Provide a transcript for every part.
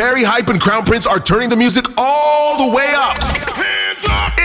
Barry Hype and Crown Prince are turning the music all the way up.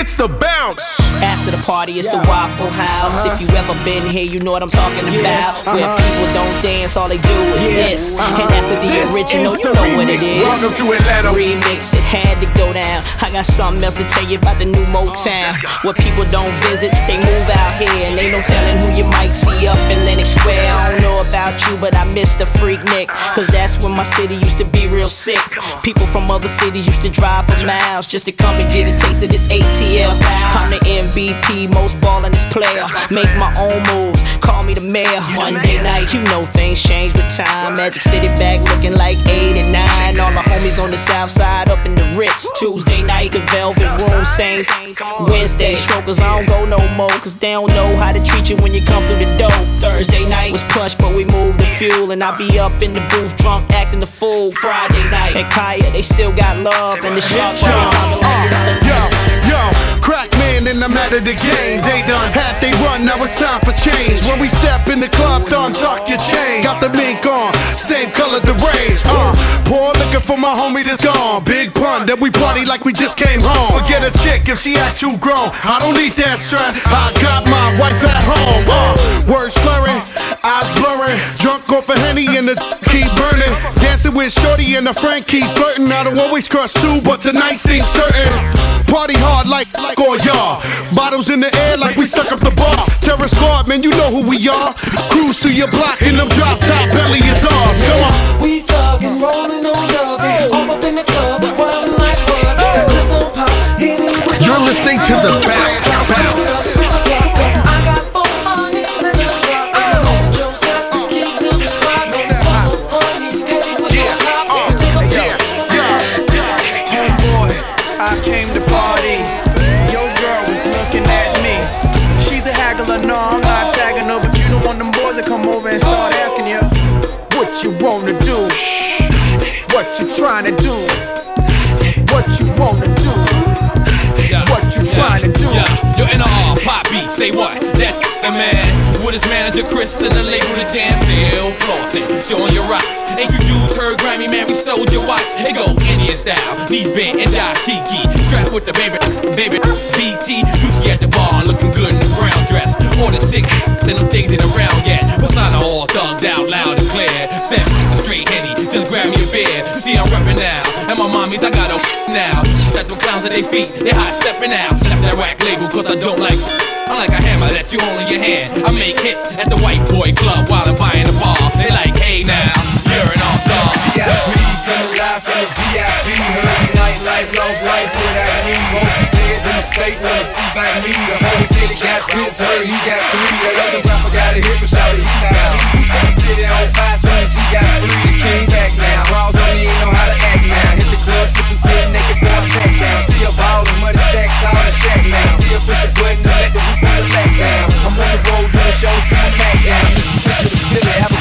Hands up! It's the bounce. After the party, it's the Waffle House. If you ever been here, you know what I'm talking about. Uh-huh. Where people don't dance, all they do is this. Uh-huh. And after the This original, is you the know what it remix. is. Welcome to Atlanta. Remix, it had to go down. I got something else to tell you about the new Motown. Uh, Where people don't visit, they move out here. And ain't no telling who you might see up in Lenox Square. I don't know about you, but I miss the freak Nick. Uh. Cause that's when my city used to be real sick. People from other cities used to drive for miles just to come and get a taste of this ATL. I'm the MVP, most ballingest player. Make my own moves, call me the mayor. Monday night, you know things change with time. Magic City back looking like 8 and 9. All the homies on the south side up in the Ritz. Tuesday night, the Velvet Room Saints. Wednesday, strokers, I don't go no more. Cause they don't know how to treat you when you come through the door. Thursday night was push, but we moved the fuel. And I be up in the booth, drunk, acting the fool. Friday night, at Kaya, they still got love. And the shop Yo, man in the of the game. They done had they run, now it's time for change. When we step in the club, done tuck your chain. Got the mink on, same color the range. Uh, poor liquor for my homie that's gone. Big pun, that we party like we just came home. Forget a chick if she act too grown. I don't need that stress. I got my wife at home. Uh, words slurring, eyes blurring. Drunk off a henny and the keep burning. Dancing with Shorty and a friend keep flirting. I don't always crush too, but tonight seems certain. Party hard like like all y'all. Bottles in the air like we suck up the bar. Terror squad, man, you know who we are. Cruise through your block in them drop top belly is ours. Come on. We thuggin', rollin' on dubin', all up in the club, wildin' like bud. Just on pop, You're listening to the bounce. Say what? That's the man. With his manager Chris and the label the jam still flossing, showing your rocks. Ain't you dudes heard Grammy, man? We stole your watch. It go Indian style, knees bent and dashiki. Strapped with the baby, baby, BT. Juicy at the bar, looking good in the brown dress. Order six, and them things ain't around yet. Persona all thugged out, loud and clear. Seven, straight henny, see, I'm reppin' now. And my mommies, I got a now. Got them clowns at their feet, they hot stepping out. Left that whack label, cause I don't like. I'm like a hammer that you hold in your hand. I make hits at the white boy club while I'm buying the bar. They like, hey now, you're an all-star. VIP, from the live from the VIP. Heard night, life, lost life without me. Most players in the state wanna see by me. The whole city got Prince, heard he got three. That other rapper got a hit, but shout he not me. Set the city on fire, soon as he got three. The king back now. Raws on he ain't know how to act now. Hit the club, strippers get naked, boy, set down. Still ballin', money stacked tall and shack now. Still push a button to let the roof on the back down. I'm on the road doing shows, put my back down. Listen to the city, have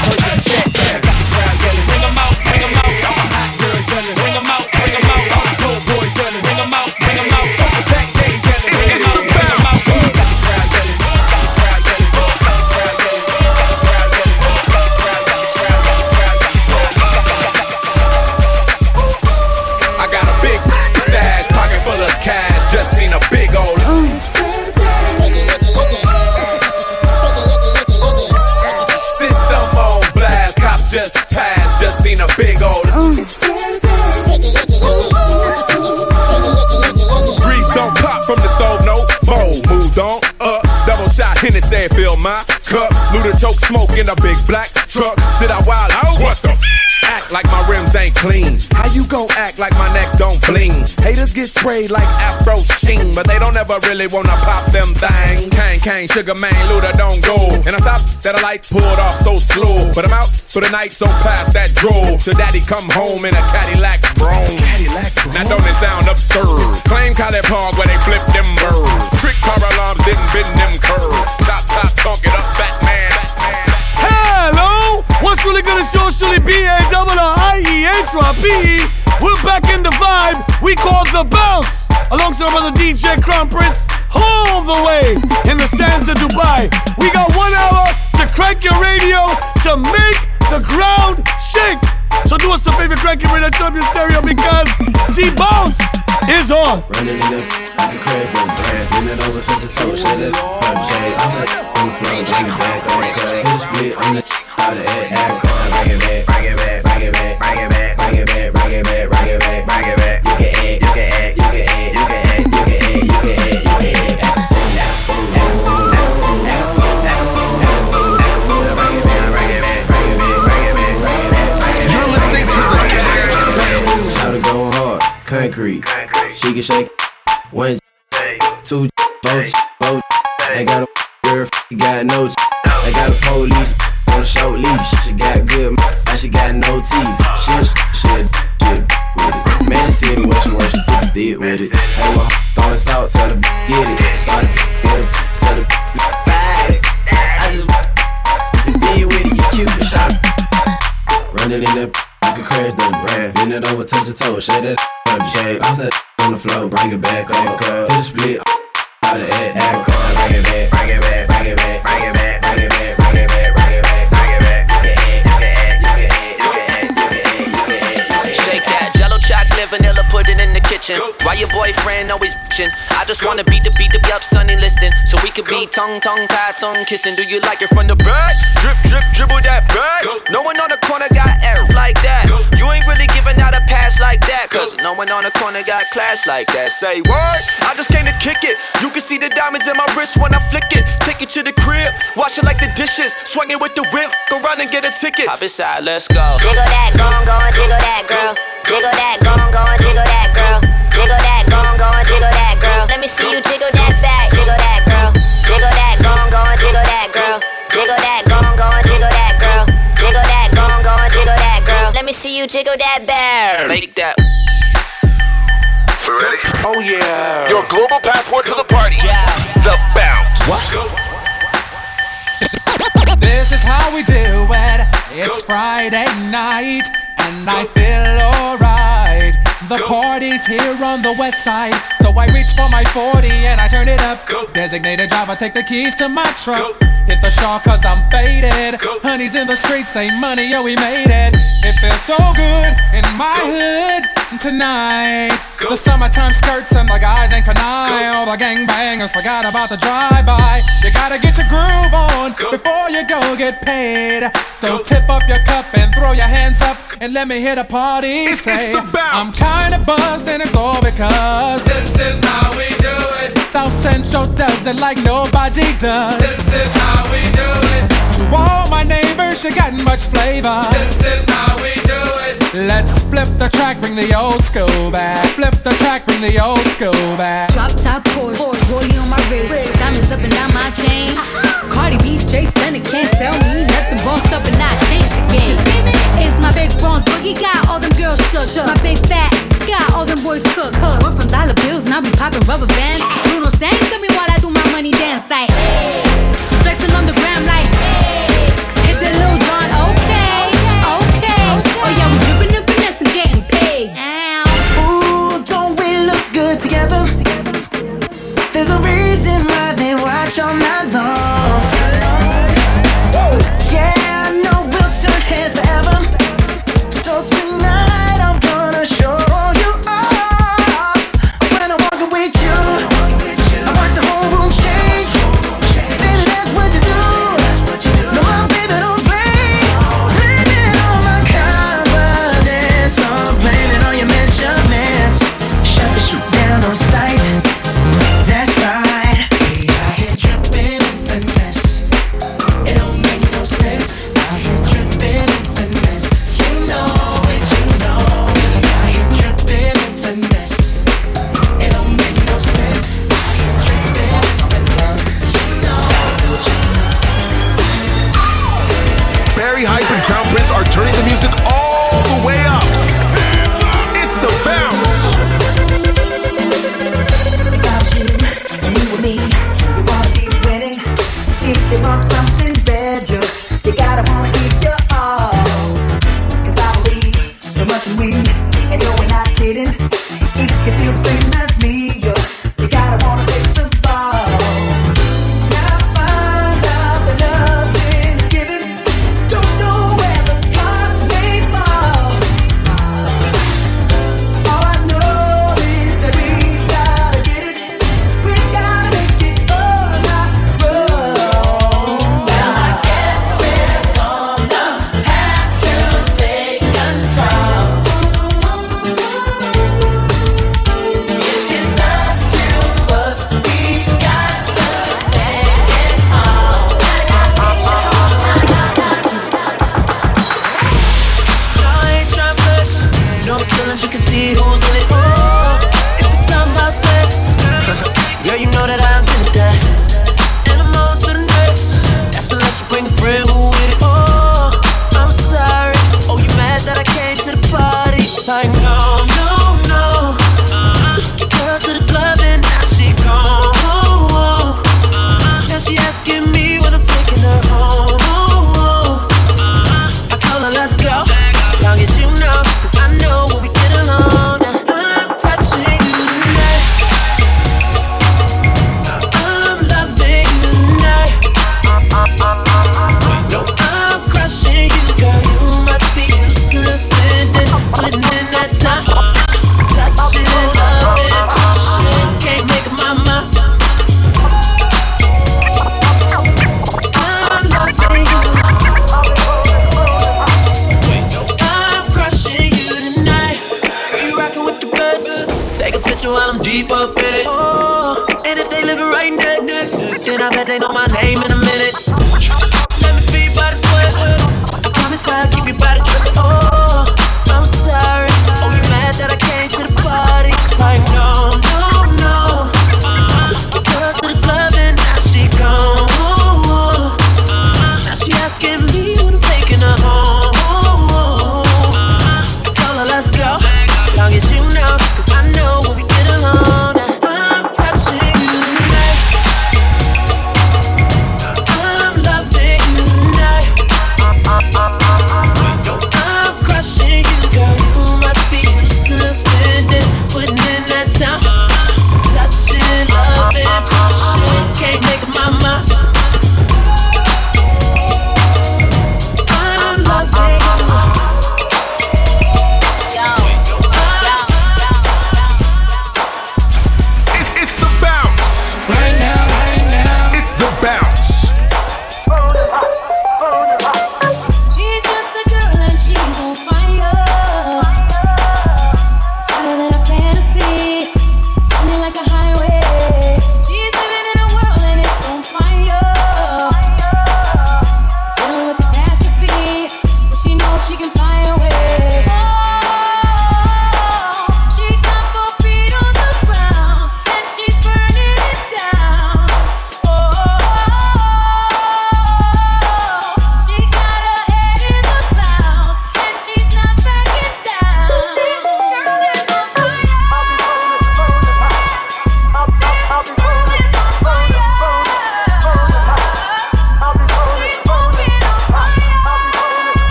Sprayed like Afro Sheen, but they don't ever really wanna pop them thang. Kang Kang, Sugar Man, Luda don't go. And I thought that a light pulled off so slow, but I'm out for the night so past that drove. To daddy come home in a Cadillac Brougham. Now don't it sound absurd? Claim Cali Park where they flip them birds. Trick car alarms didn't bend them curves. Top top, talk it up, Batman. Hello! What's really good is yours truly B-A-I-E-H-Y-P-E. We're back in the vibe we call the bounce. Alongside brother DJ Crown Prince, all the way in the sands of Dubai. We got one hour to crank your radio to make the ground shake. So do us a favor, crank it with a champion stereo because C Bounce is on. Running in the like a crash, but brand. Bend it over, touch the toe, shut it. I'm on the floor, bring it back, split on the how to act, act, bring it back, concrete. She can shake one, two, both, both. They got a girl, she got no. They got a police on a short leash. She got good, now she got no teeth. She she a she with it. Man, see me when she she dead with it. Hey, well, throwing salt, tell her get it. Start get it, tell her bag. I just if you with it, you cute, shot. Running in that like a crash dumb brand. Bend it over, touch the toe, shake that shake. That on the floor, bring it back up. Hit a split, how to act, act, Why your boyfriend always bitching? I just wanna beat the beat the up sunny listing. So we could be tongue tongue tied, tongue kissing. Do you like it from the back? Drip drip dribble that back. No one on the corner got air like that. You ain't really giving out a pass like that. Cause no one on the corner got class like that. Say what? I just came to kick it. You can see the diamonds in my wrist when I flick it. Take it to the crib, wash it like the dishes. Swing it with the whip, go run and get a ticket. Hop inside, let's go. Jiggle that, go on, go and jiggle that, girl. Jiggle that, go on, go and jiggle that, girl. Jiggle that, go and jiggle that, girl. Let me see you jiggle that back, jiggle that, girl. Jiggle that, go on, go and jiggle that, girl. Jiggle that, go on, go and jiggle that, girl. Jiggle that, go on, go and jiggle that, girl. Let me see you jiggle that back. Make that. We ready? Oh yeah. Your global passport to the party. Yeah. The bounce. What? This is how we do it. It's Friday night, and I feel alright. The party's here on the west side, so I reach for my 40 and I turn it up. Designated driver, take the keys to my truck. Hit the shawl cause I'm faded. Honey's in the streets, say money, yo, we made it. It feels so good in my hood tonight. The summertime skirts and the guys ain't canine. All the gangbangers forgot about the drive-by. You gotta get your groove on before you go get paid. So tip up your cup and throw your hands up and let me hear the party It's- say, it's. I'm kinda buzzed and it's all because This is how we do it. South Central does it like nobody does. This is how we do it. To all my neighbors, you got much flavor. This is how we do it. Let's flip the track, bring the old school back. Flip the track, bring the old school back. Drop top Porsche, rollie on my wrist, diamonds up and down my chain. Cardi B straight stunning, can't tell me nothing. Bossed up and I changed the game. It's my big bronze boogie, got all them girls shook. My big fat, got all them boys cooked. Went from dollar bills, now we popping rubber bands. Bruno sang to me while I do my money dance like. Flexing on the gram like. Hit the little John, together? There's a reason why they watch all night long.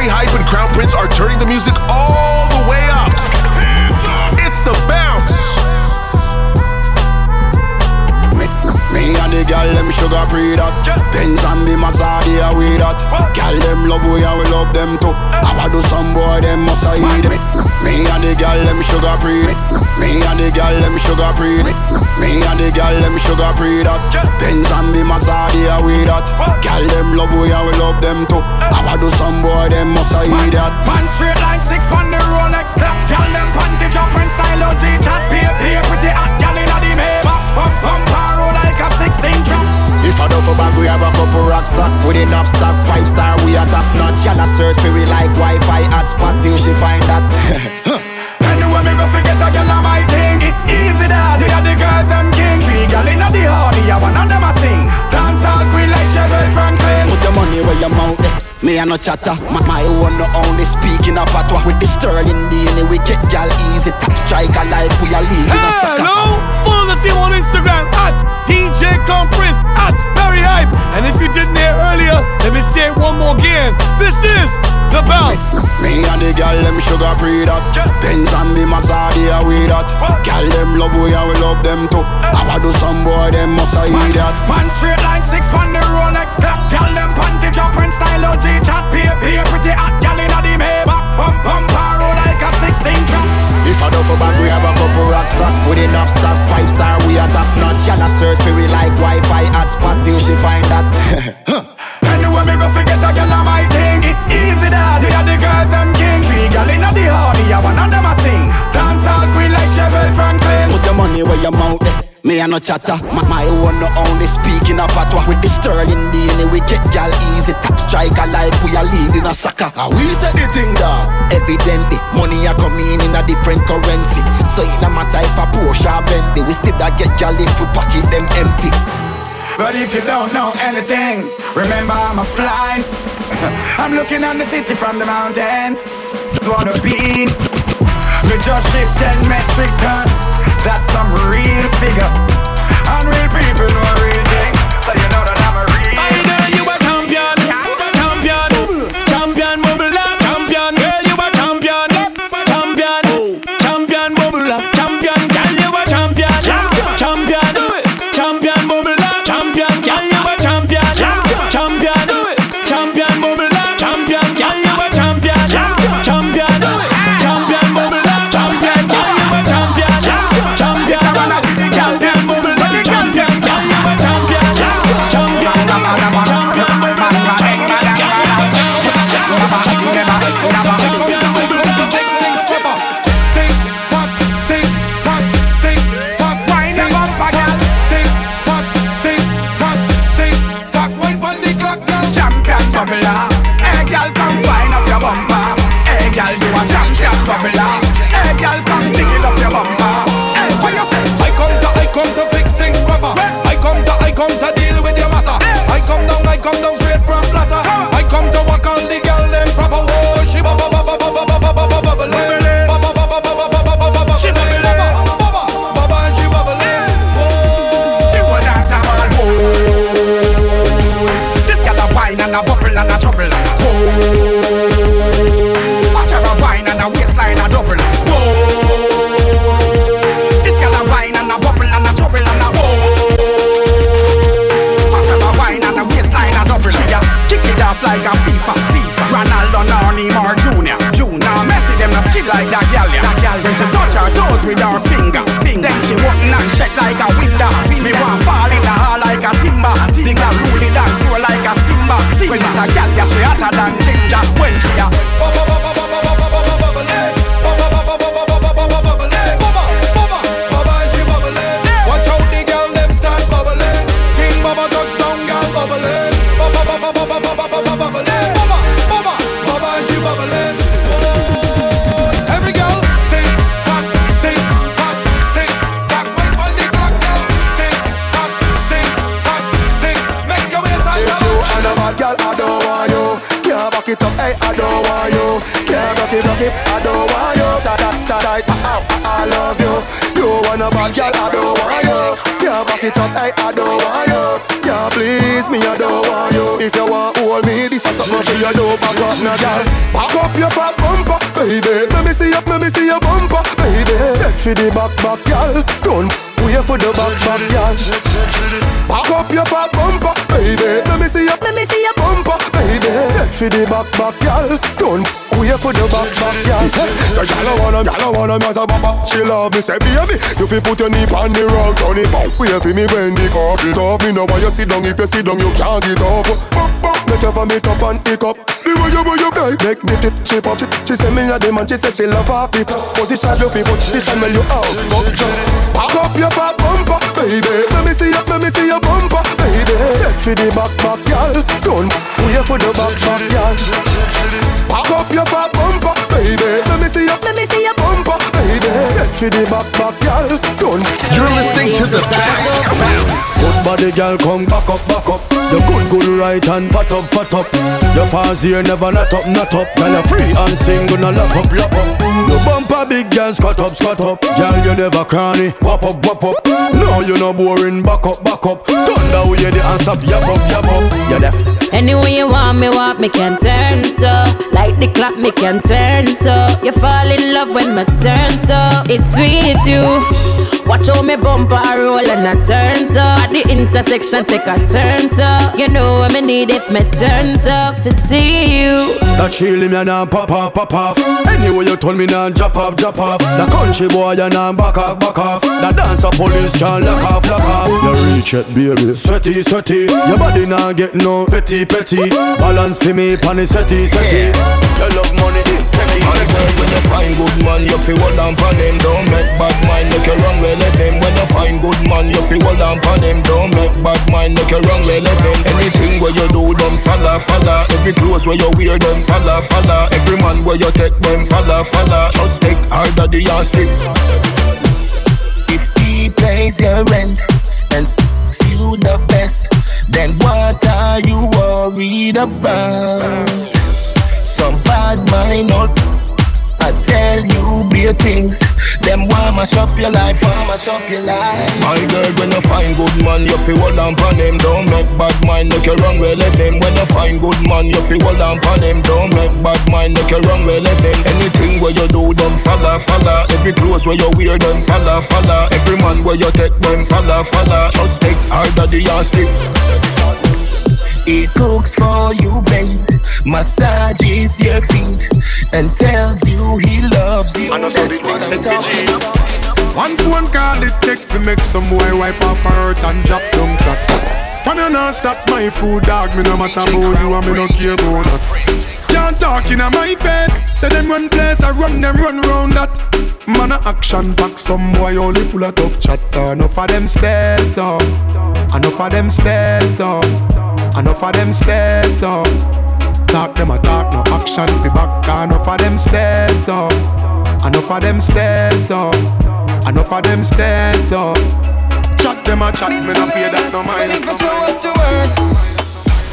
Barry Hype, and Crown Prince are turning the music all the way up. and the girl them sugar pre that. Benz and me Mazda a we that. Girl them love we and we love them too. I wa do some boy them must a eat me. Me and the girl them sugar pre. Me and the girl them sugar pre. Me and the girl them sugar pre that. Benz and me Mazda a we that. Girl them love we and we love them too. I wa do some boy them must a eat that. Man straight line six on the Rolex clock. Girl them panty jumping style out the chat. Be pretty hot girl inna the Maybach next thing drop. If I don't for bag, we have a couple rock sock with enough stock. Five star, we are top notch. Y'all a search for we like Wi-Fi hotspot till she find that. anyway, me go forget a girl on my thing. It easy that they are the girls them king. Three girl inna the hardy, I one of them a sing. Dance all queen like Chevelle Franklin. Put your money where your mouth. Eh. Me a no chatter, my, my one no only speaking a patwa With the sterling DNA, we get gal easy Top striker life, we a league in a soccer Hello, Follow the team on Instagram at DJ Crown Prince at Barry Hype. And if you didn't hear earlier, let me say it one more again. This is the bounce. Me and the gal them sugar pre that. Benz and me Mazadi are we that. Gal them love we and we love them too. I wanna do some boy them must I eat that. Man straight line six on the Rolex clock. Gal them panty chopping style on G chat. Be a pretty hot gal inna the Maybach. Pump pump roll like a sixteen trap. If I do for back, we have a couple rock sack with enough stock. Five star, we are top notch. And a search for we like Wi-Fi hotspot till she find that. Anyway, me go forget a girl my thing. It easy that we are the girls them king. Three girl inna the hardy, yeah, one of them a sing. Dance all queen like Chevelle Franklin. Put your money where your mouth. Me a no chatter, my, my own no only speaking a patois With the sterling DNA we get gal easy Top striker like we are leading a soccer And we say the thing dog Evidently, money a coming in in a different currency So it no matter if a Porsche or Bentley We still da get gal if we pocket them empty But if you don't know anything, remember I'm a fly. I'm looking on the city from the mountains. It's wanna be. We just ship 10 metric tons. That's some real figure. Unreal people know real the back, back, girl. Don't wait for the back, back, girl. So girl, I wanna, girl, I wanna me a bumper. She love me, say baby. You fi put your knee on the rug, turn it back. Wait for me when the it up. Me know why you sit down. If you sit down, you can't get up. Bump. Make your make up and pick up. The way you, way you play, make me tip, shape up. She, say me a the man. She say she love half it. Position you fi position when you out. But just back up your fat bumper, baby. Let me see your, let me see your bumper, baby. Set for the back, back, girl. Don't wait for the back, back, girl. Back up your fat bumper, baby. Let me see your, let me see baby. Set for the back, back, girl. Don't. You're listening to the Back Good body girl, come back up, back up. You good, good right and fat up, fat up. Your fast here never not up, not up. Girl, you free and sing, gonna lap up, lap up. Your bumper big girl, squat up, squat up. Girl, you never cranny. Wop up, wop up. No, you no boring. Back up, back up. Thunder we the and stop. Yap up, yap up. You deaf. Anyway you want me walk, me can turn so Like the clock, me can turn so You fall in love when my turn so It's sweet you Watch how me bumper a roll and I turn so At the intersection take a turn so You know what me need if me turn so To see you That chill me and pop off, pop off. Anyway you turn me now drop off, drop off. The country boy and now back off, back off. The dancer police can lock off, lock off. You reach it, baby. Sweaty, sweaty. Your body now get no petty, petty. Balance for me, pan setty, setty. You love money, take it. And girl, when you find good man, you feel hold on pon him. Don't make bad mind, make you wrong way him. When you find good man, you feel hold on pon him. Don't make bad mind, make you wrong him. Anything where you do, them follow, follow. Every clothes where you wear, them follow, follow. Every man where you take, them follow, follow. Just take harder the sick. If he pays your rent and f***s you the best, then what are you worried about? Some bad mind or Tell you bare things. Them want mash up your life, want mash up your life. My girl, when you find good man, you feel hold on pon him. Don't make bad mind, make you wrong way left him. When you find good man, you feel hold on pon him. Don't make bad mind, make you wrong way left him. Anything where you do, them follow, follow. Every clothes where you wear, them follow, follow. Every man where you take, them follow, follow. Just take harder the sick. He cooks for you, babe. Massages your feet and tells you he loves you. I know That's what I'm talking about. One phone call it take to make some boy wipe off her hurt and drop down flat. When you not stop my food, dog, me no matter about you and me no care about that. Can't talk in my face. Say them run place, I run them run round that. Man a action back, some boy only full of tough chatter. Enough of them stairs up, enough of them stairs up, enough of them stairs up. Talk them a talk, no action fi back. Enough of them stairs up, enough of them stairs up, enough of them stairs up. Chat them a chat, me no pay that no mind. If I show up to work,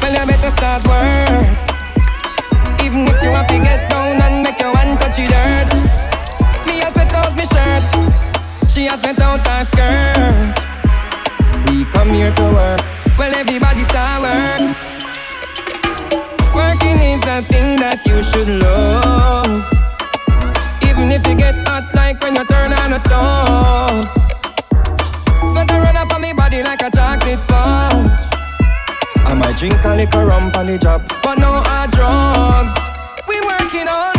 well you better start work. Even if you have to get down and make your one touch it dirt. Me has sweat out my shirt, she has sweat out her skirt. We come here to work, well everybody start work. Working is a thing that you should love. Even if you get hot like when you turn on a stove. Sweat run up on me body like a chocolate fudge. I might drink a little rum on the job, but no hard drugs. We working all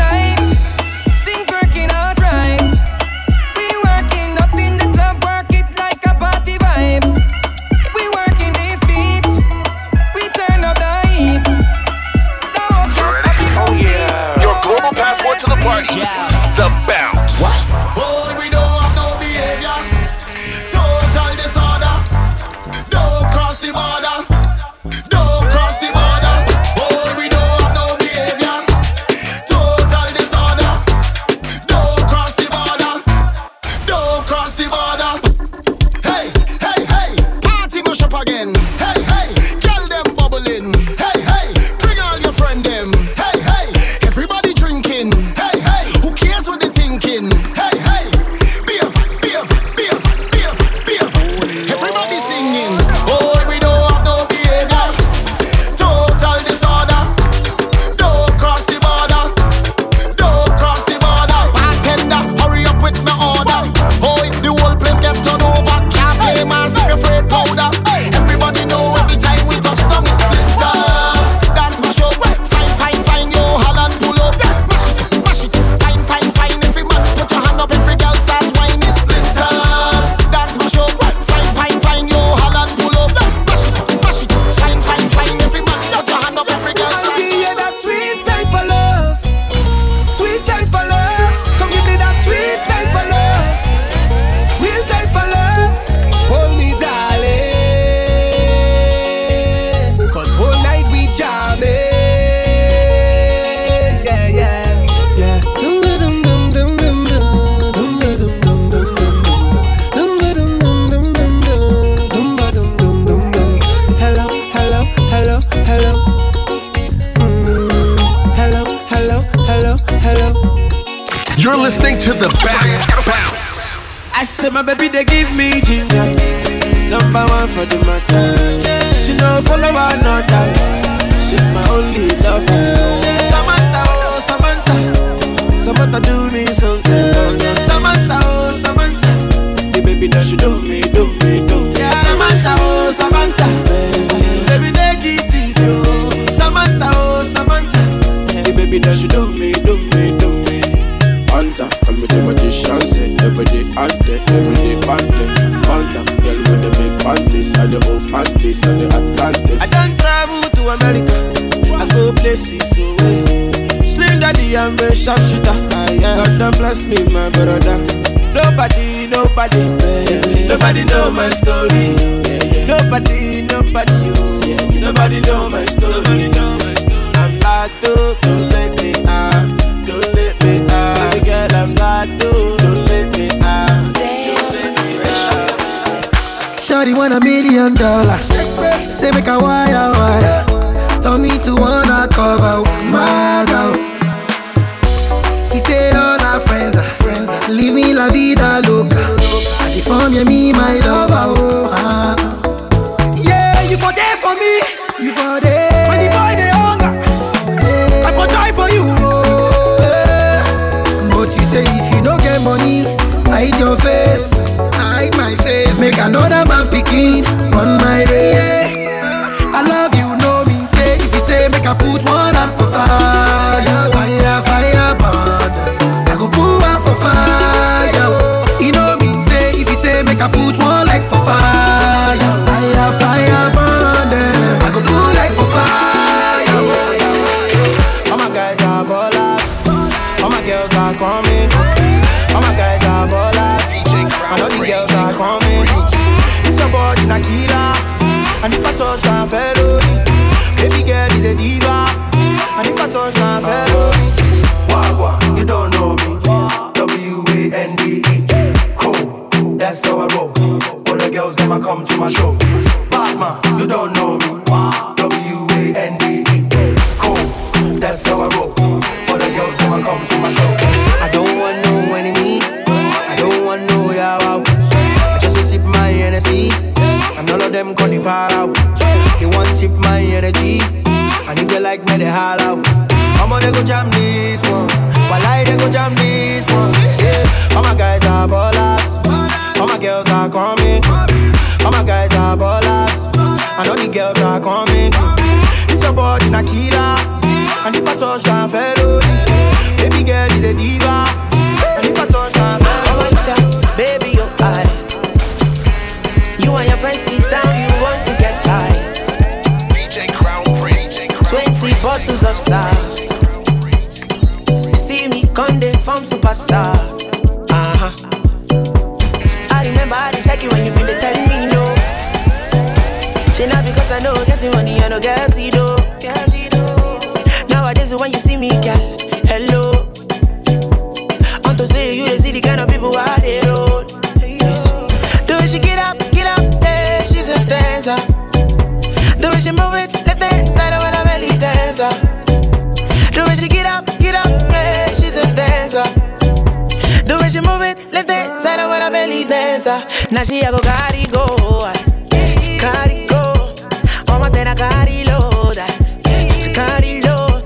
to the bounce. I said my baby they give me ginger, number one for the matter. She no follow another, she's my only lover. Samantha, oh Samantha, Samantha do me something. Samantha, oh Samantha, the baby that she do me, do me, do me. Samantha, oh Samantha, baby take it easy, oh Samantha, oh Samantha, the baby that she do me, say every day out there, every day back there. Hunter, girl with the big panties, and the old fanties, and the Atlantis. I done travel to America, I go places oh, eh. so way. Slim daddy, I'm a sharpshooter. God damn bless me, my brother. Nobody, nobody, nobody know my story. Nobody, nobody, oh. nobody know my story. I'm hard to, don't let me out, Shorty want a million dollars. Say make a wire wire. Tell me to wanna cover my girl. He say all our friends are friends. Living la vida loca. I'm me, my lover. Oh, you say superstar. Uh huh. I remember I did check you when you been there telling me no. Say not because I know getting money, I know get it though. Nowadays when you see me, girl, dancer. Now she a go carry go, carry go. All my tena carry load, she carry load.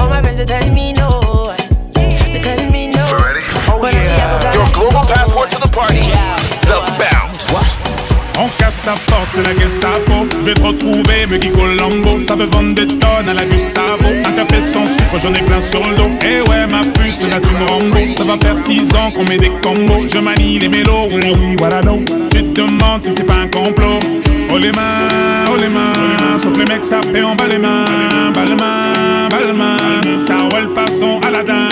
All my friends they tell me no, they tell me no. Ready? Oh yeah. Your global passport to the party. The bounce. On casse ta porte, c'est la Gestapo. Je vais te retrouver, me Guy Colombo. Ça veut vendre des tonnes à la Gustavo. Un café sans sucre, j'en ai plein sur le dos. Eh ouais, ma Ça va faire 6 ans qu'on met des combos. Je manie les mélos, oui, voilà donc. Tu te demandes si c'est pas un complot. Oh les mains, oh les mains. Sauf les mecs, paie en bas les mains. Bas les mains, bas les mains. Ça roule façon Aladdin.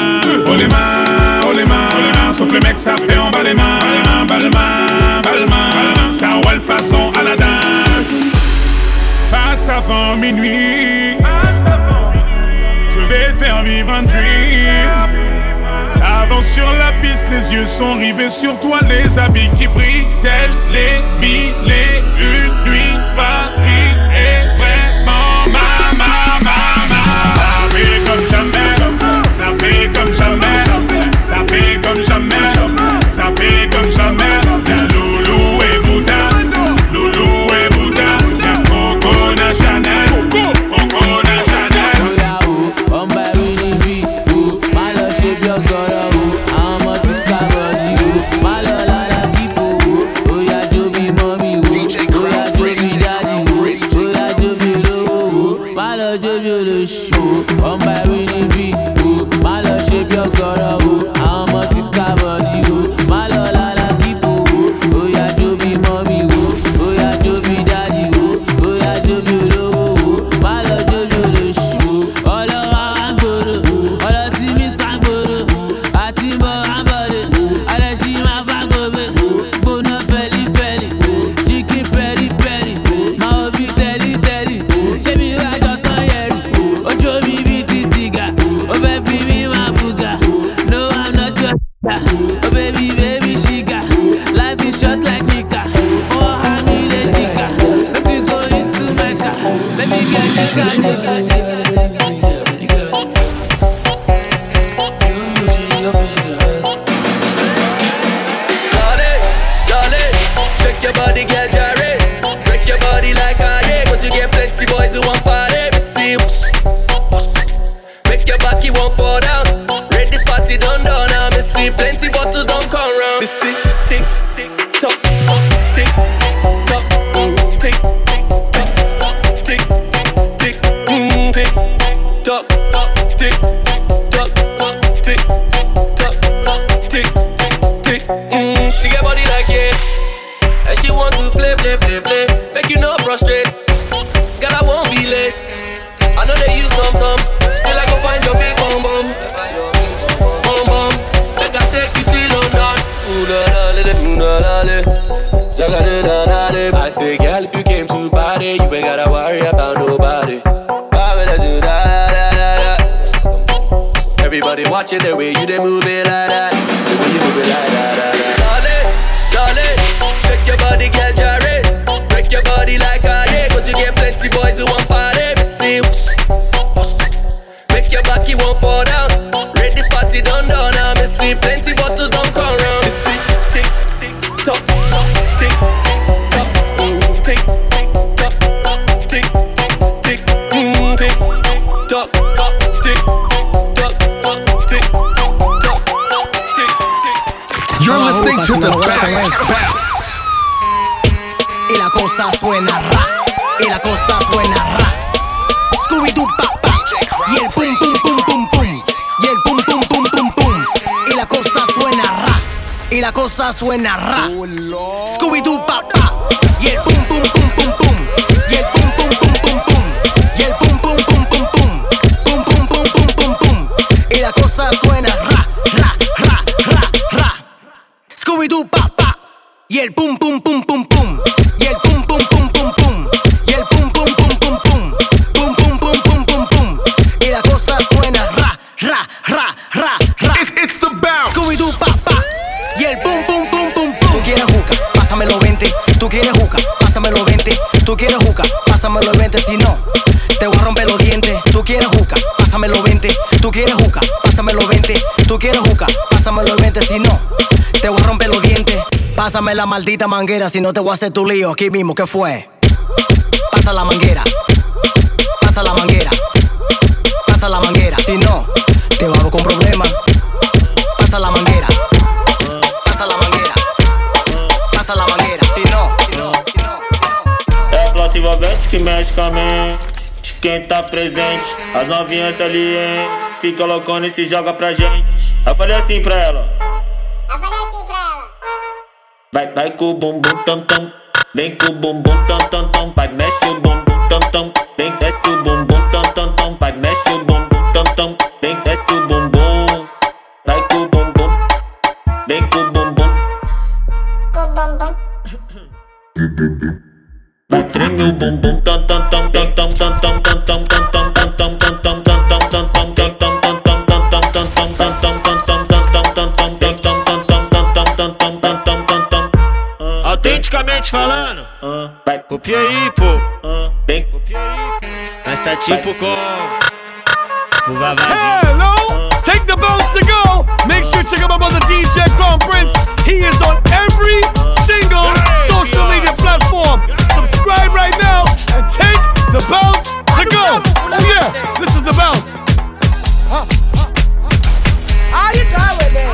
Oh les mains, oh les mains. Sauf les mecs, paie en bas les mains. Bas les mains, bas les mains. Ça roule façon Aladdin. Passe avant minuit. Vais te faire vivre un dream. Avance sur la piste, les yeux sont rivés sur toi, les habits qui brillent, tels les mille et une nuits. Paris est vraiment ma, ma, ma, ma. Ça fait comme jamais, ça fait comme jamais, ça fait comme jó play, play, play. Make you no frustrate. Girl, I won't be late. I know they use tom tom. Still, I go find your big bum bum. Bum bum. Make I take you see London. Ooh la la la, la la la. Jaga da da da. I say, girl, if you came to party, you ain't gotta worry about nobody. Everybody watching the way you they move it like that. The way you move it like that. Darling, darling, shake your body, girl, your body like a day, cause you get plenty boys who want party. Me see, whoosh, whoosh. make your back, you won't fall down. Read this party done done, now me see plenty bottles don't come round. Me see, tick, tick, tock, tick, tock, tick, tock, tick, tick, mm, tick, tock, tick, tock, tick, tock, tick, tick. You're listening to the Bounce. Bounce. Cosa suena ra, y la cosa suena ra. Scooby Doo pa pa, y el pum pum pum pum pum, y el pum pum pum pum pum. Y la cosa suena ra, y la cosa suena ra. Tú quieres juca, pásamelo 20. Si no, te voy a romper los dientes. Tú quieres juca, pásamelo 20. Tú quieres juca, pásamelo 20. Tú quieres juca, pásamelo 20. Si no, te voy a romper los dientes. Pásame la maldita manguera, si no te voy a hacer tu lío aquí mismo. ¿Qué fue? Pasa la manguera, pasa la manguera, pasa la manguera. Si no, te vamos con problemas. Envolvente que mexe com a mente. Quem tá presente, as novinhas tá ali, hein? Fica loucona e se joga pra gente. Eu falei assim pra ela. Eu falei assim pra ela. Vai, vai com o bumbum tam tam. Vem com o bumbum tam tam tam. Vai, mexe o bumbum tam tam. Vem, desce o bumbum tam tam tam. Vai, mexe o bumbum tam tam. Vem, desce o bumbum. Vai com o bumbum. Vem com o bumbum. Treme o bumbum meu bumbum. Autenticamente falando, vai copia aí, pô. Vem, copia aí. Mas tá tipo com o Hello, take the bounce to go. Make sure to check out my brother DJ Crown Prince. He is on every single social media platform. Subscribe right now and take the bounce to go. Oh yeah, this is the bounce. How you doing?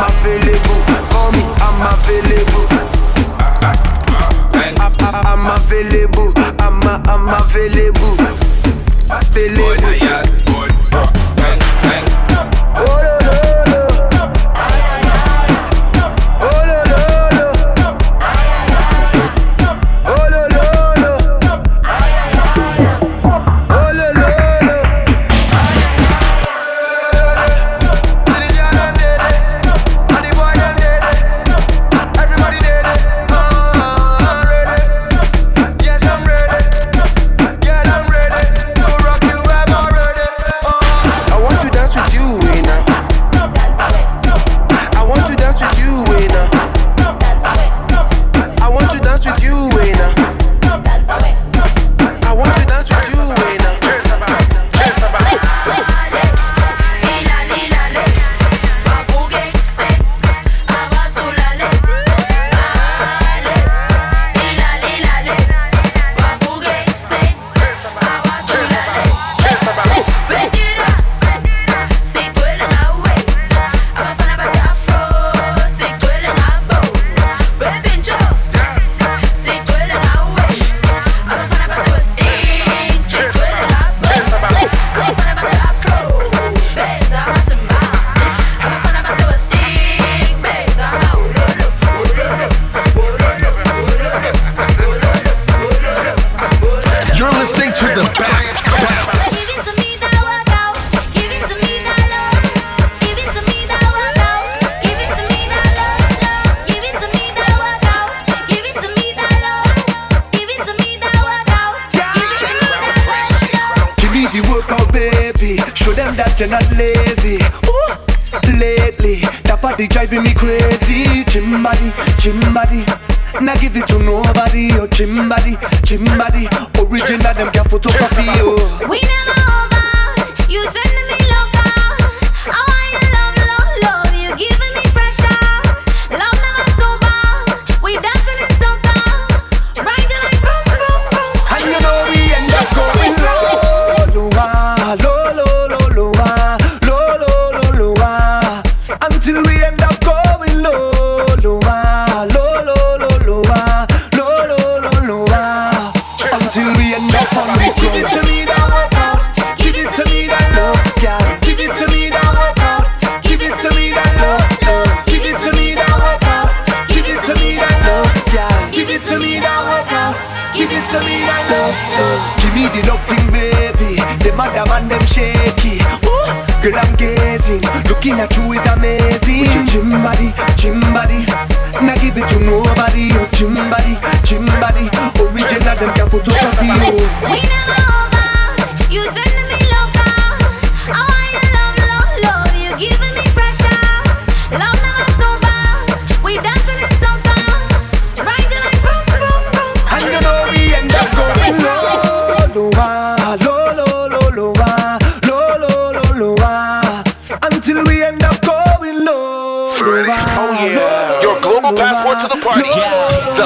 my feelings you're not lazy. Ooh. Lately, that body driving me crazy. Gym body, gym body. Now give it to nobody, oh gym body, gym body. Original, them can photocopy, oh. We never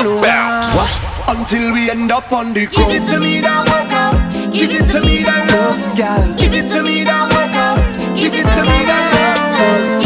The bounce. Until we end up on the ground. Give it to me that workout. Give it to me that love, yeah. Give it to me that workout. Give it to me that love,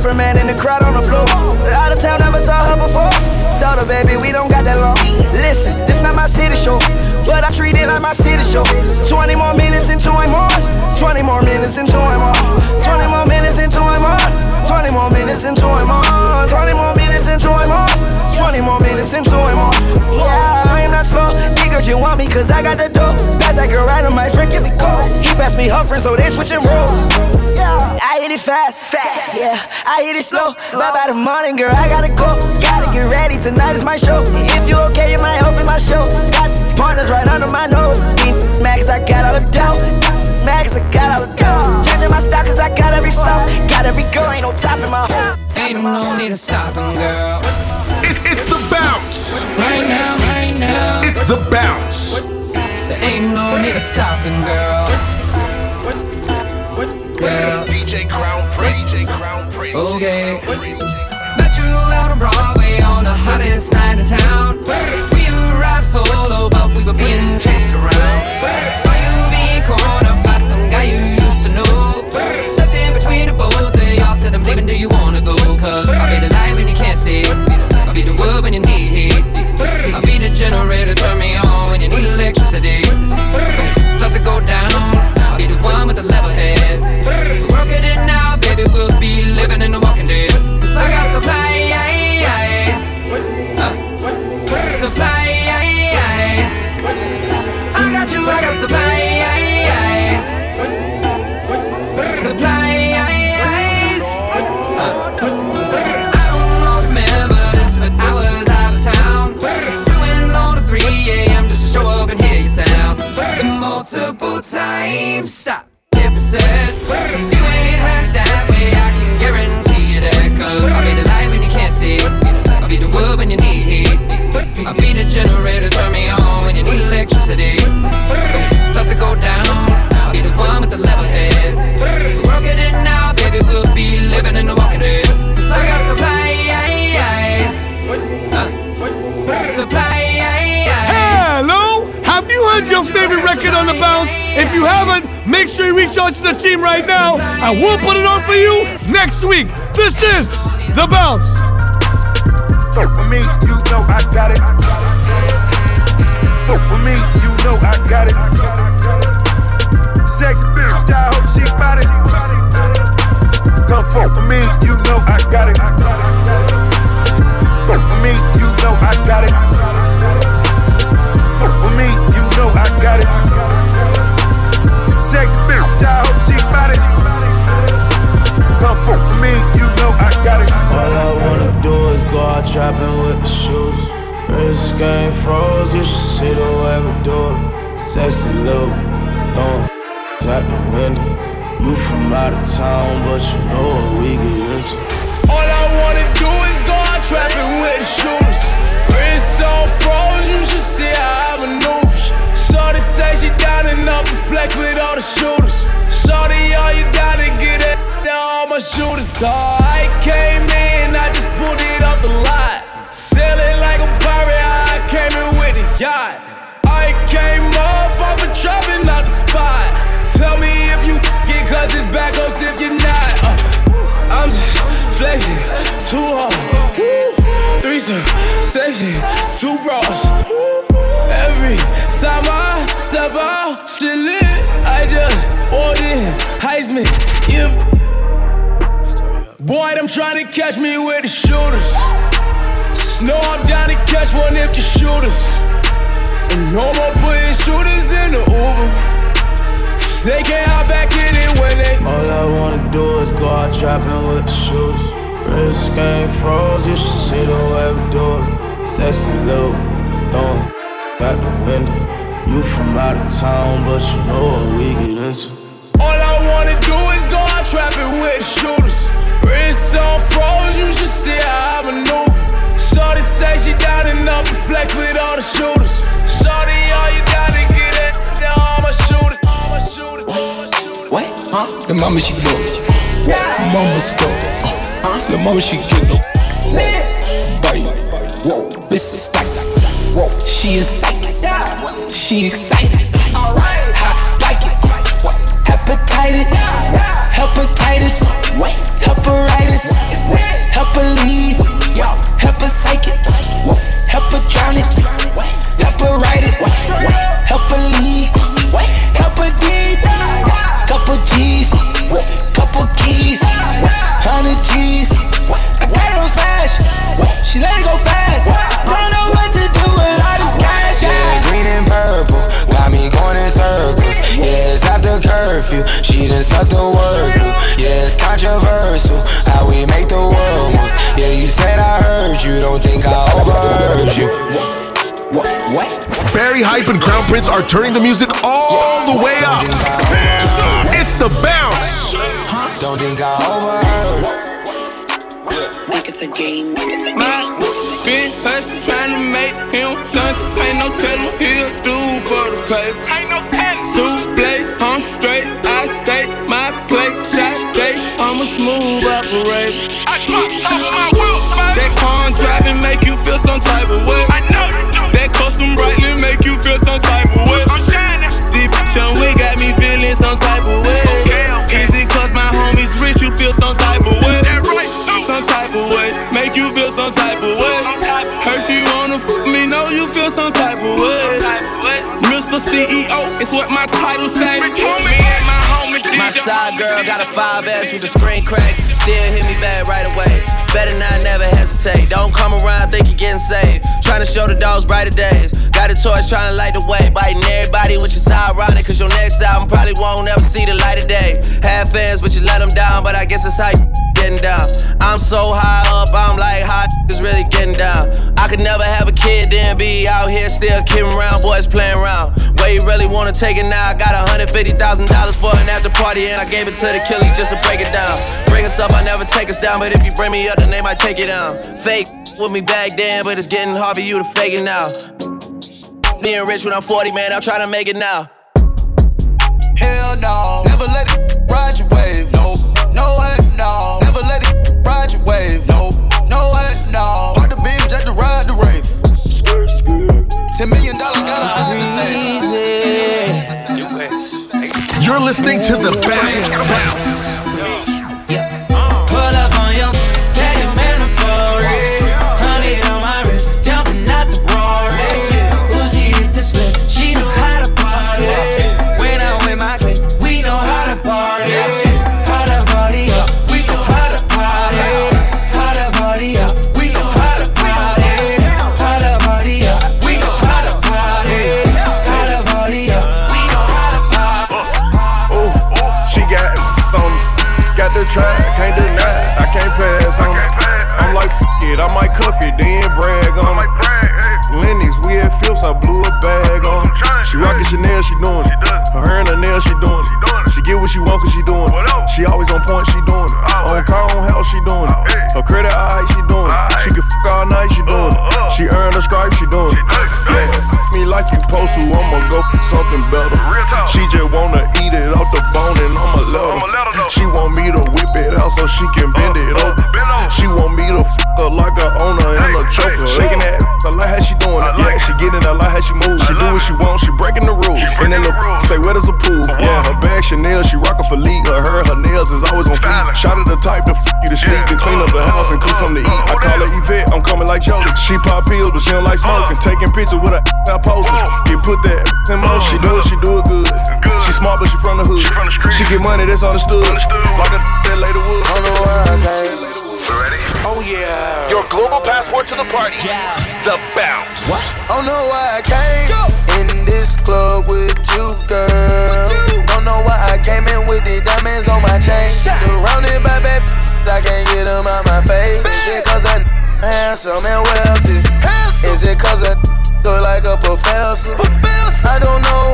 Her man in the crowd on the floor. Out of town, never saw her before. Told her, baby, we don't got that long. Listen, this not my city show, but I treat it like my city show. 20 more minutes into I'm on. 20 more minutes into I'm on. 20 more minutes into I'm on. 20 more minutes into I'm on. 20 more minutes into I'm on. 20 more minutes into I'm on. Yeah, I am not slow. Niggas, you want me cause I got the dope. Pass that girl right on my friend, give me cold. He passed me her friend, so they switching roles. I hit it fast, yeah. I hit it slow, but by the morning, girl, I gotta go. Gotta get ready, tonight is my show. If you okay, you might help in my show. Got partners right under my nose. Eat Max, I got all the dough. Max, I got all the dough. Changing my style, cause I got every flow. Got every girl, ain't no top in my home. Ain't no need to stopping, girl. It, it's the bounce. Right now, right now. It's the bounce. There ain't no need to stopping, girl. Girl. DJ Crown Prince. DJ Crown Prince. Okay. Met you out on Broadway on the hottest night in town. We arrived solo, but we were being chased around. Saw turn and we'll put it on for you next week. This is The Bounce. Fuck with me, you know I got it. Fuck with me, you know I got it. Sexy bitch, I hope she it. Come with me, you know I got it. Fuck with me, you know I got it. Fuck with me, you know I got it. Sexy bitch, I hope she it. Come fuck with me, you know I got it. All I wanna do is go out trapping with the shoes. Wrist game froze, you should see the way we do it. Sexy little, throwing out the window. You from out of town, but you know what we get into. All I wanna do is go out trapping with the shooters. Wrist on froze, you should see how I maneuver. Shorty say she down and up and flex with all the shooters. Shorty, all you gotta get it. My shooters. Oh, I came in, I just pulled it off the lot. Sailing like a pirate, I came in with a yacht. I came up off a drop and not the spot. Tell me if you get cause it's back up if you're not. Uh, I'm just flexing too hard. Threesome, section, two bras. Every time I step out, still lit. I just in, Heisman, yeah. Boy, them trying to catch me with the shooters. Snow I'm down to catch one if you shoot us. And no more putting shooters in the Uber. Cause they can't hop back in it when they. All I wanna do is go out trapping with the shoes. Wrist game froze, you should see the way we do it. Sexy little, throwing out the window. You from out of town, but you know what we get into. All I wanna do is go out trapping with the shooters. On froze, you should see how I maneuver. Shorty say she down and up and flex with all the shooters. Shorty, all you gotta get it. Now all my shooters, all my shooters, all my shooters. What? Huh? The mama she go. Whoa. Mama stop. Uh, the mama she get no. Bite. Whoa. This is like. Whoa. She is psychic. She excited. Alright. I like it. Hepatitis. Hepatitis. Heparitis. Hepaleave. Hepa psychic. Hepa drowning. Heparitis. Hepa leak. Hepa deep. Couple G's. Couple keys. Hundred G's. I got it on smash. She let it go fast. Hype and Crown Prince are turning the music all the way up. It's the bounce. Don't think I overheard. Like it's a game. My been hustling, trying to make him something. Ain't no telling he'll do for the paper. Ain't no telling. Souffle, I'm straight. I stay my plate. Shot day, I'm a smooth operator. I drop top of my wheel. That car driving make you feel some type of way. Feel some type of way. I'm shining. Deep on we got me feeling some type of way. Okay, okay. Is it cause my homies rich you feel some type of way? That right, too. Some type of way. Make you feel some type of way. Hurt you wanna f me, know you feel some type of way. Mr. CEO, it's what my title say. Me and my homies, My side girl got a 5S with a screen crack. Still hit me back right away. Better not never hesitate. Don't come around, think you're getting saved. Trying to show the dogs brighter days. Got a torch trying to light the way. Biting everybody, which is ironic. Cause your next album probably won't ever see the light of day. Have fans, but you let them down. But I guess it's you getting down. I'm so high up, I'm like, how is really getting down? I could never have a kid, then be out here still kidding around, boys playing around. Where you really wanna take it now? I got $150,000 for an after party, and I gave it to the killies just to break it down. Bring us up, I never take us down, but if you bring me up, then they might take it down. Fake with me back then, but it's getting hard for you to fake it now. Being rich when I'm 40, man, I'm trying to make it now. Hell no, never let it ride your wave. Listening to the Bounce. Hair and her nails, she doing it. She get what she want, cause she doing it. She always on point, she doing it. On car, on house, she doing it. Her credit high, she doing it. She can fuck all night, she doing it. Uh, uh. She earned her stripes, she doing it. Yeah, me like you supposed to, I'ma go for something better. She just wanna eat it off the bone and I'ma let her. She want me to whip it out so she can bend uh, it over. Chanel, she rockin' for league. Uh, her hair, her nails is always on feet. Shot of the type to fuck you to sleep, then clean up the house and cook something to eat. I call her Yvette, I'm coming like Jody. She pop pills, but she don't like smoking. Uh. Taking pictures with her I posing. Uh. Get put that in motion. She do it, she do it good. She smart, but she from the hood. She get money, that's understood. Like a that later wood. I know why I Oh yeah. Your global passport to the party. The Bounce. What? Oh no, know why I came in this club with you, girl. Handsome and wealthy? Is it cause I look like a professor? I don't know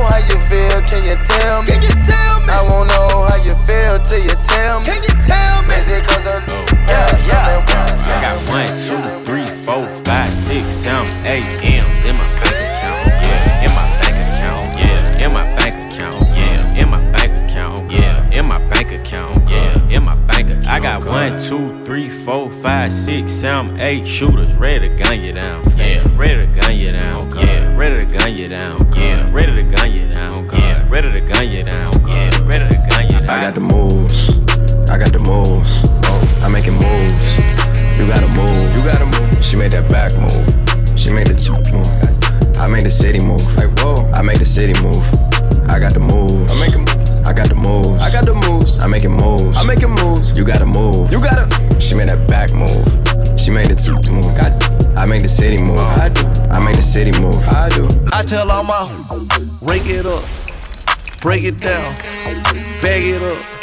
one, two, three, four, five, six, seven, eight shooters ready to gun you down. Yeah, ready to gun you down. Oh, yeah, ready to gun you down. Oh, yeah, ready to gun you down. Oh, yeah, ready to gun you down. Yeah, ready to gun you down. I got the moves. I got the moves. Oh, I'm making moves. You gotta move. You gotta move. She made that back move. She made the two move. I made the city move. Like whoa. I made the city move. I got the moves. I'm making. I got the moves. I got the moves. I'm making moves. I'm making moves. You gotta move. You gotta. She made that back move. She made the two move. I, I made the city move. I do. I made the city move. I do. I tell all my rake it up, break it down, bag it up.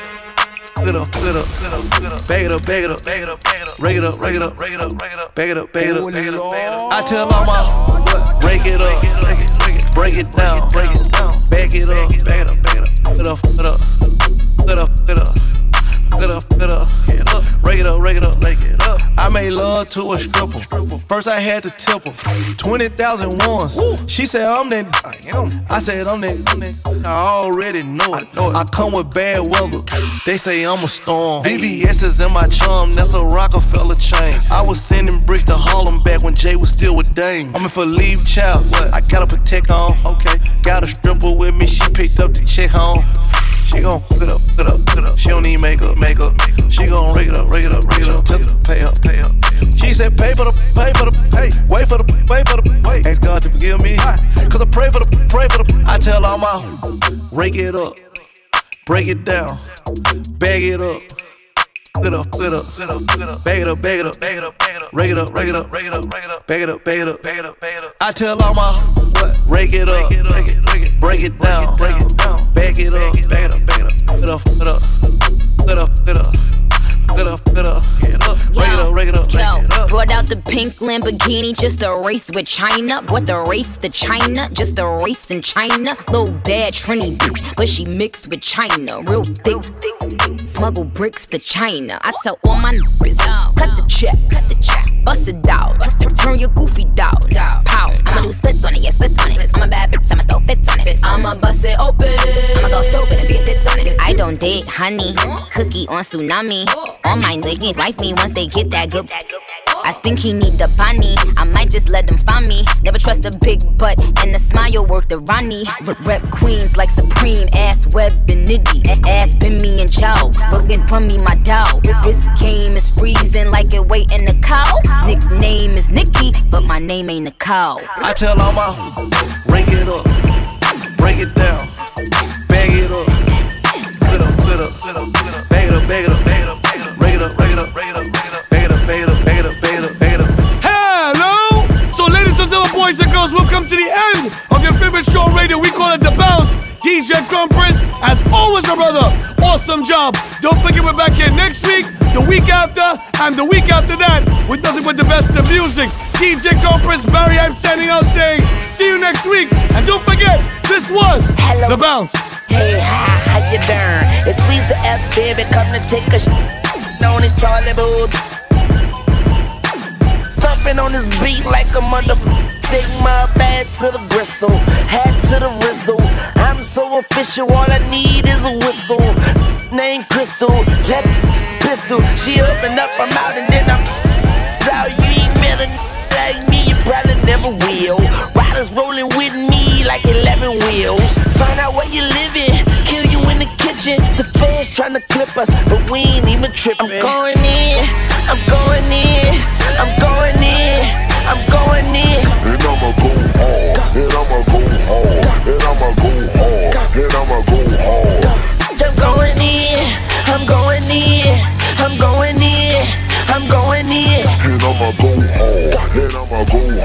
Get up, get up, get up, get up, bag it up, bag it up, bag it up, bag it up, rake it up, rake it up, rake it up, rake it up, bag it up, bag it up, bag it up, bag it up. I tell all my rake it up, break it down, break it down, bag it up, back it up, back it up, get up, get up, made love to a stripper. First I had to tip her. 20,000 once. She said, I'm that. I said, I'm that. I already know it. I come with bad weather. They say I'm a storm. VVS is in my chum. That's a Rockefeller chain. I was sending bricks to Harlem back when Jay was still with Dame. I'm in for leave child. I gotta protect on. Okay. Got a stripper with me. She picked up the check home. She gon' hook it up, hook it up, hook it up. She don't need makeup, makeup. She gon' rig it up, rig it up, rig it up. Tell her, pay up, pay up. She said, pay for the, pay for the, pay. Wait for the, wait for the, wait. Ask God to forgive me. Cause I pray for the, pray for the. I tell all my, rake it up, break it down, bag it up. Get up, get up, get up, get up, bag it up, bag it up, bag it up, bag it up, rake it up, rake it up, rake it up, rake it up, bag it up, bag it up, bag it up, bag it up. I tell all my what? Rake it up, break it, break it, break it down, break it down, bag it up, bag it up, bag it up, get up, get up, get up, get up. Get up, up, get up, it up, rake it up, rake it up. brought out the pink Lamborghini just a race with China. Brought the race to China, just a race in China. Little bad Trini bitch, but she mixed with China. Real thick, smuggle bricks to China. I tell all my niggas, cut the check, cut the check, bust it out. Turn your goofy dog, pow. I'ma do splits on it, yeah, splits on it. I'm a bad bitch, I'ma throw fits on it. I'ma bust it open, I'ma go stupid and be a on it. I don't date honey, cookie on tsunami. All my niggas wife me once they get that good. I think he need the bunny. I might just let him find me. Never trust a big butt and a smile worth the Ronnie. Rep queens like Supreme, ass web and nitty. Ass been me and Joe. Looking from me, my dog. This game is freezing like it waiting to cow. Nickname is Nikki, but my name ain't a cow. I tell all my break it up, break it down, bag it up, put up, put up, put up, bag it up, bag it up, bag it up, bag it up, break it up, break it up, break it up, bag it up, bag it up, bag it up, bag it up, bag it up, bag it up. Hello! So, ladies and gentlemen, boys and girls, we'll come to the end of your favorite show on radio. We call it The Bounce. DJ Crown Prince, as always, my brother. Awesome job. Don't forget we're back here next week, the week after, and the week after that with nothing but the best of music. DJ Crown Prince, Barry, I'm standing out saying, see you next week. And don't forget, this was Hello. The Bounce. Hey, hi, how you doing? It's Weezy F, baby, come to take a sh- on this toilet bowl. Stumping on this beat like a mother. Take my bag to the gristle, hat to the rizzle. I'm so official, all I need is a whistle. Name Crystal, let pistol. She open up mouth and then I'm out. You ain't met a like me, you probably never will. Riders rolling with me like 11 wheels. Find out where you living, in the fans trying to clip us, but we ain't even tripping. I'm going in, I'm going in, I'm going in, I'm going in. And I'ma go hard, and I'ma go hard, and I'ma go hard, and I'ma go hard. I'm going in, I'm going in, I'm going in, I'm going in. And I'ma go hard, and I'ma go hard, and I'ma go hard.